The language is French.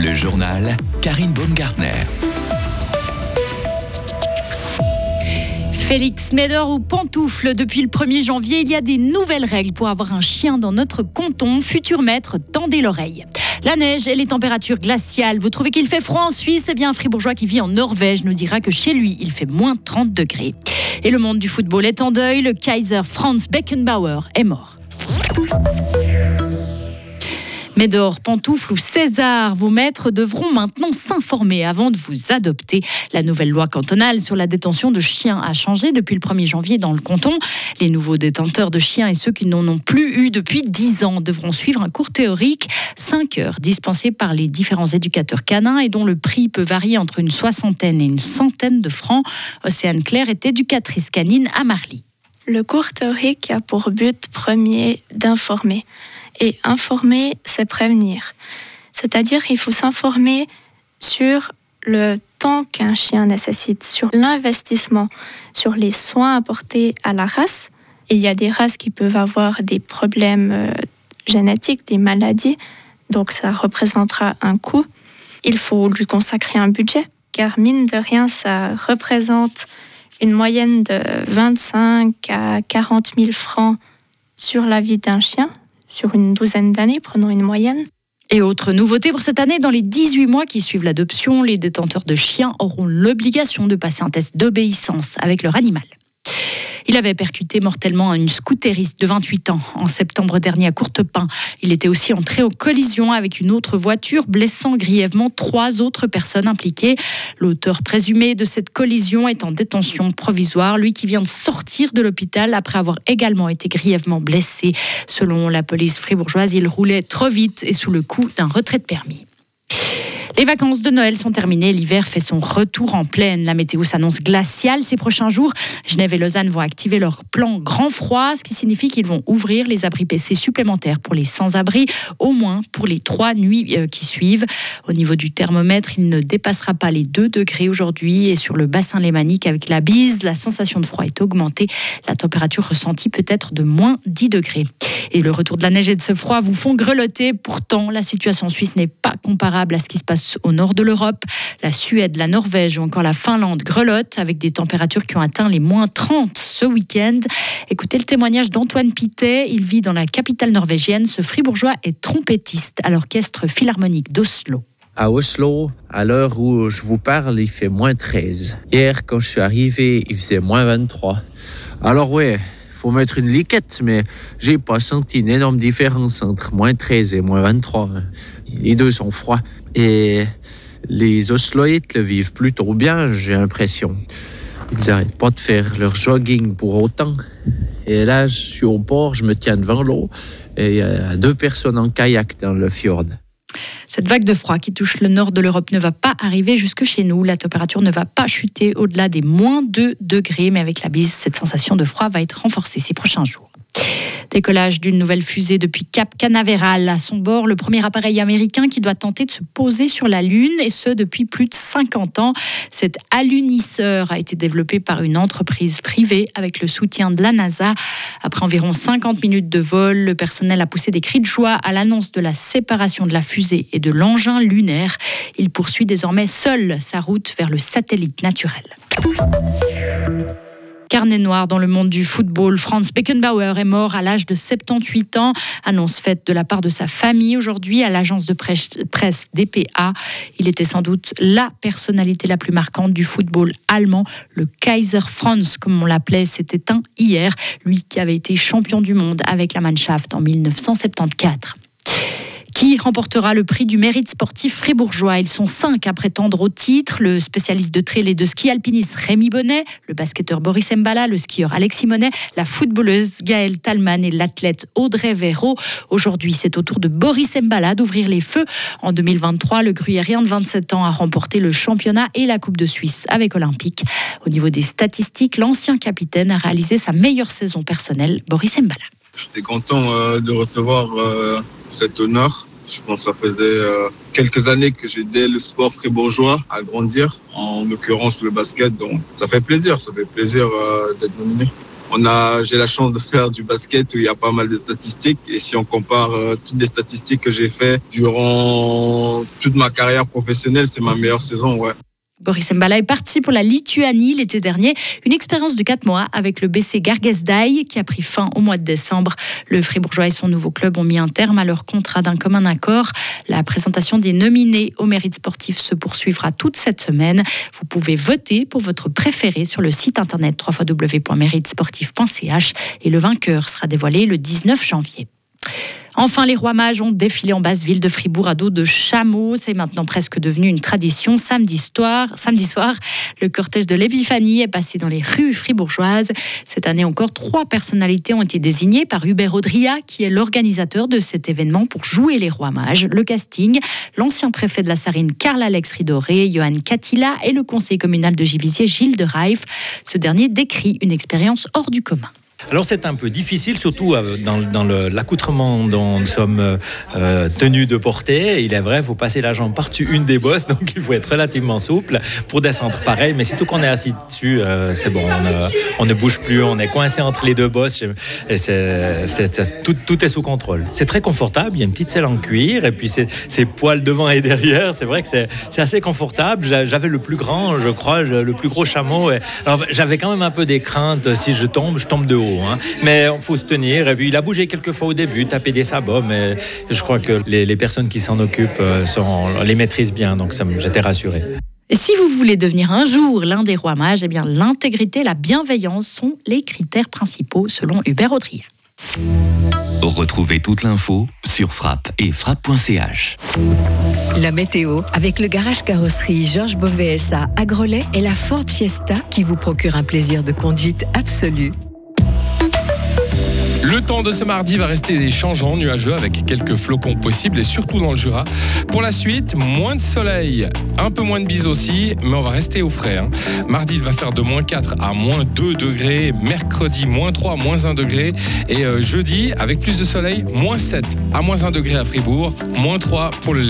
Le journal Karine Baumgartner. Félix Médor ou Pantoufle, depuis le 1er janvier, il y a des nouvelles règles pour avoir un chien dans notre canton. Futur maître, tendez l'oreille. La neige et les températures glaciales. Vous trouvez qu'il fait froid en Suisse? Eh bien, un fribourgeois qui vit en Norvège nous dira que chez lui, il fait moins 30 degrés. Et le monde du football est en deuil. Le Kaiser Franz Beckenbauer est mort. Médor, Pantoufle ou César, vos maîtres devront maintenant s'informer avant de vous adopter. La nouvelle loi cantonale sur la détention de chiens a changé depuis le 1er janvier dans le canton. Les nouveaux détenteurs de chiens et ceux qui n'en ont plus eu depuis 10 ans devront suivre un cours théorique, 5 heures dispensées par les différents éducateurs canins et dont le prix peut varier entre une soixantaine et une centaine de francs. Océane Claire est éducatrice canine à Marly. Le cours théorique a pour but premier d'informer. Et informer, c'est prévenir. C'est-à-dire qu'il faut s'informer sur le temps qu'un chien nécessite, sur l'investissement, sur les soins apportés à la race. Il y a des races qui peuvent avoir des problèmes euh, génétiques, des maladies, donc ça représentera un coût. Il faut lui consacrer un budget, car mine de rien, ça représente une moyenne de 25 à 40 000 francs sur la vie d'un chien, sur une douzaine d'années, prenons une moyenne. Et autre nouveauté pour cette année, dans les 18 mois qui suivent l'adoption, les détenteurs de chiens auront l'obligation de passer un test d'obéissance avec leur animal. Il avait percuté mortellement une scooteriste de 28 ans en septembre dernier à Courtepin. Il était aussi entré en collision avec une autre voiture, blessant grièvement trois autres personnes impliquées. L'auteur présumé de cette collision est en détention provisoire, lui qui vient de sortir de l'hôpital après avoir également été grièvement blessé. Selon la police fribourgeoise, il roulait trop vite et sous le coup d'un retrait de permis. Les vacances de Noël sont terminées, l'hiver fait son retour en pleine. La météo s'annonce glaciale ces prochains jours. Genève et Lausanne vont activer leur plan grand froid, ce qui signifie qu'ils vont ouvrir les abris PC supplémentaires pour les sans-abri, au moins pour les trois nuits euh, qui suivent. Au niveau du thermomètre, il ne dépassera pas les 2 degrés aujourd'hui et sur le bassin lémanique avec la bise, la sensation de froid est augmentée. La température ressentie peut être de moins 10 degrés. Et le retour de la neige et de ce froid vous font grelotter. Pourtant, la situation Suisse n'est pas comparable à ce qui se passe au nord de l'Europe. La Suède, la Norvège ou encore la Finlande grelottent avec des températures qui ont atteint les moins 30 ce week-end. Écoutez le témoignage d'Antoine Pitet. Il vit dans la capitale norvégienne. Ce fribourgeois est trompettiste à l'orchestre philharmonique d'Oslo. À Oslo, à l'heure où je vous parle, il fait moins 13. Hier, quand je suis arrivé, il faisait moins 23. Alors ouais, faut mettre une liquette, mais j'ai pas senti une énorme différence entre moins 13 et moins 23. Les deux sont froids. Et les Osloïtes le vivent plutôt bien, j'ai l'impression. Ils n'arrêtent pas de faire leur jogging pour autant. Et là, je suis au port, je me tiens devant l'eau, et il y a deux personnes en kayak dans le fjord. Cette vague de froid qui touche le nord de l'Europe ne va pas arriver jusque chez nous. La température ne va pas chuter au-delà des moins 2 degrés, mais avec la bise, cette sensation de froid va être renforcée ces prochains jours. Décollage d'une nouvelle fusée depuis Cap Canaveral. À son bord, le premier appareil américain qui doit tenter de se poser sur la Lune, et ce depuis plus de 50 ans. Cet alunisseur a été développé par une entreprise privée avec le soutien de la NASA. Après environ 50 minutes de vol, le personnel a poussé des cris de joie à l'annonce de la séparation de la fusée et de l'engin lunaire. Il poursuit désormais seul sa route vers le satellite naturel. Carnet noir dans le monde du football. Franz Beckenbauer est mort à l'âge de 78 ans. Annonce faite de la part de sa famille aujourd'hui à l'agence de presse DPA. Il était sans doute la personnalité la plus marquante du football allemand. Le Kaiser Franz, comme on l'appelait, s'est éteint hier. Lui qui avait été champion du monde avec la Mannschaft en 1974 qui remportera le prix du mérite sportif fribourgeois. Ils sont cinq à prétendre au titre. Le spécialiste de trail et de ski alpiniste Rémi Bonnet, le basketteur Boris Mbala, le skieur Alexis Monet, la footballeuse Gaëlle Talman et l'athlète Audrey Véro. Aujourd'hui, c'est au tour de Boris Mbala d'ouvrir les feux. En 2023, le gruyérien de 27 ans a remporté le championnat et la Coupe de Suisse avec Olympique. Au niveau des statistiques, l'ancien capitaine a réalisé sa meilleure saison personnelle, Boris Mbala. J'étais content euh, de recevoir euh, cet honneur. Je pense que ça faisait euh, quelques années que j'ai aidé le sport fribourgeois à grandir, en l'occurrence le basket. Donc ça fait plaisir, ça fait plaisir d'être nominé. On a, j'ai la chance de faire du basket où il y a pas mal de statistiques. Et si on compare euh, toutes les statistiques que j'ai fait durant toute ma carrière professionnelle, c'est ma meilleure saison, ouais. Boris Mbala est parti pour la Lituanie l'été dernier. Une expérience de 4 mois avec le BC Gargesdaï qui a pris fin au mois de décembre. Le Fribourgeois et son nouveau club ont mis un terme à leur contrat d'un commun accord. La présentation des nominés au mérite sportif se poursuivra toute cette semaine. Vous pouvez voter pour votre préféré sur le site internet www.méritesportif.ch et le vainqueur sera dévoilé le 19 janvier. Enfin, les rois mages ont défilé en basse ville de Fribourg à dos de chameaux. C'est maintenant presque devenu une tradition. Samedi soir, samedi le cortège de l'Épiphanie est passé dans les rues fribourgeoises. Cette année encore, trois personnalités ont été désignées par Hubert Audria, qui est l'organisateur de cet événement pour jouer les rois mages. Le casting, l'ancien préfet de la Sarine, Karl-Alex Ridoré, Johan Catila et le conseiller communal de Givisier, Gilles de Reif. Ce dernier décrit une expérience hors du commun. Alors c'est un peu difficile, surtout euh, dans, l'accoutrement dont nous sommes euh, euh, tenus de porter. Il est vrai, il faut passer la jambe par-dessus une des bosses, donc il faut être relativement souple pour descendre pareil. Mais surtout qu'on est assis dessus, c'est bon, on, ne bouge plus, on est coincé entre les deux bosses. Tout, est sous contrôle. C'est très confortable, il y a une petite selle en cuir, et puis c'est poils devant et derrière. C'est vrai que c'est assez confortable. J'avais le plus grand, je crois, le plus gros chameau. alors j'avais quand même un peu des craintes, si je tombe, je tombe de haut. Hein. Mais il faut se tenir. Et puis, il a bougé quelques fois au début, tapé des sabots, mais je crois que les, personnes qui s'en occupent euh, les maîtrisent bien. Donc, j'étais rassuré. Et si vous voulez devenir un jour l'un des rois mages, eh bien l'intégrité et la bienveillance sont les critères principaux selon Hubert Audrier. Retrouvez toute l'info sur frappe et frappe.ch. La météo avec le garage carrosserie Georges Beauvais à Grelais et la Ford Fiesta qui vous procure un plaisir de conduite absolu. Le temps de ce mardi va rester changeant, nuageux avec quelques flocons possibles et surtout dans le Jura. Pour la suite, moins de soleil, un peu moins de bise aussi, mais on va rester au frais. Hein. Mardi, il va faire de moins 4 à moins 2 degrés. Mercredi, moins 3 moins 1 degré. Et euh, jeudi, avec plus de soleil, moins 7 à moins 1 degré à Fribourg, moins 3 pour le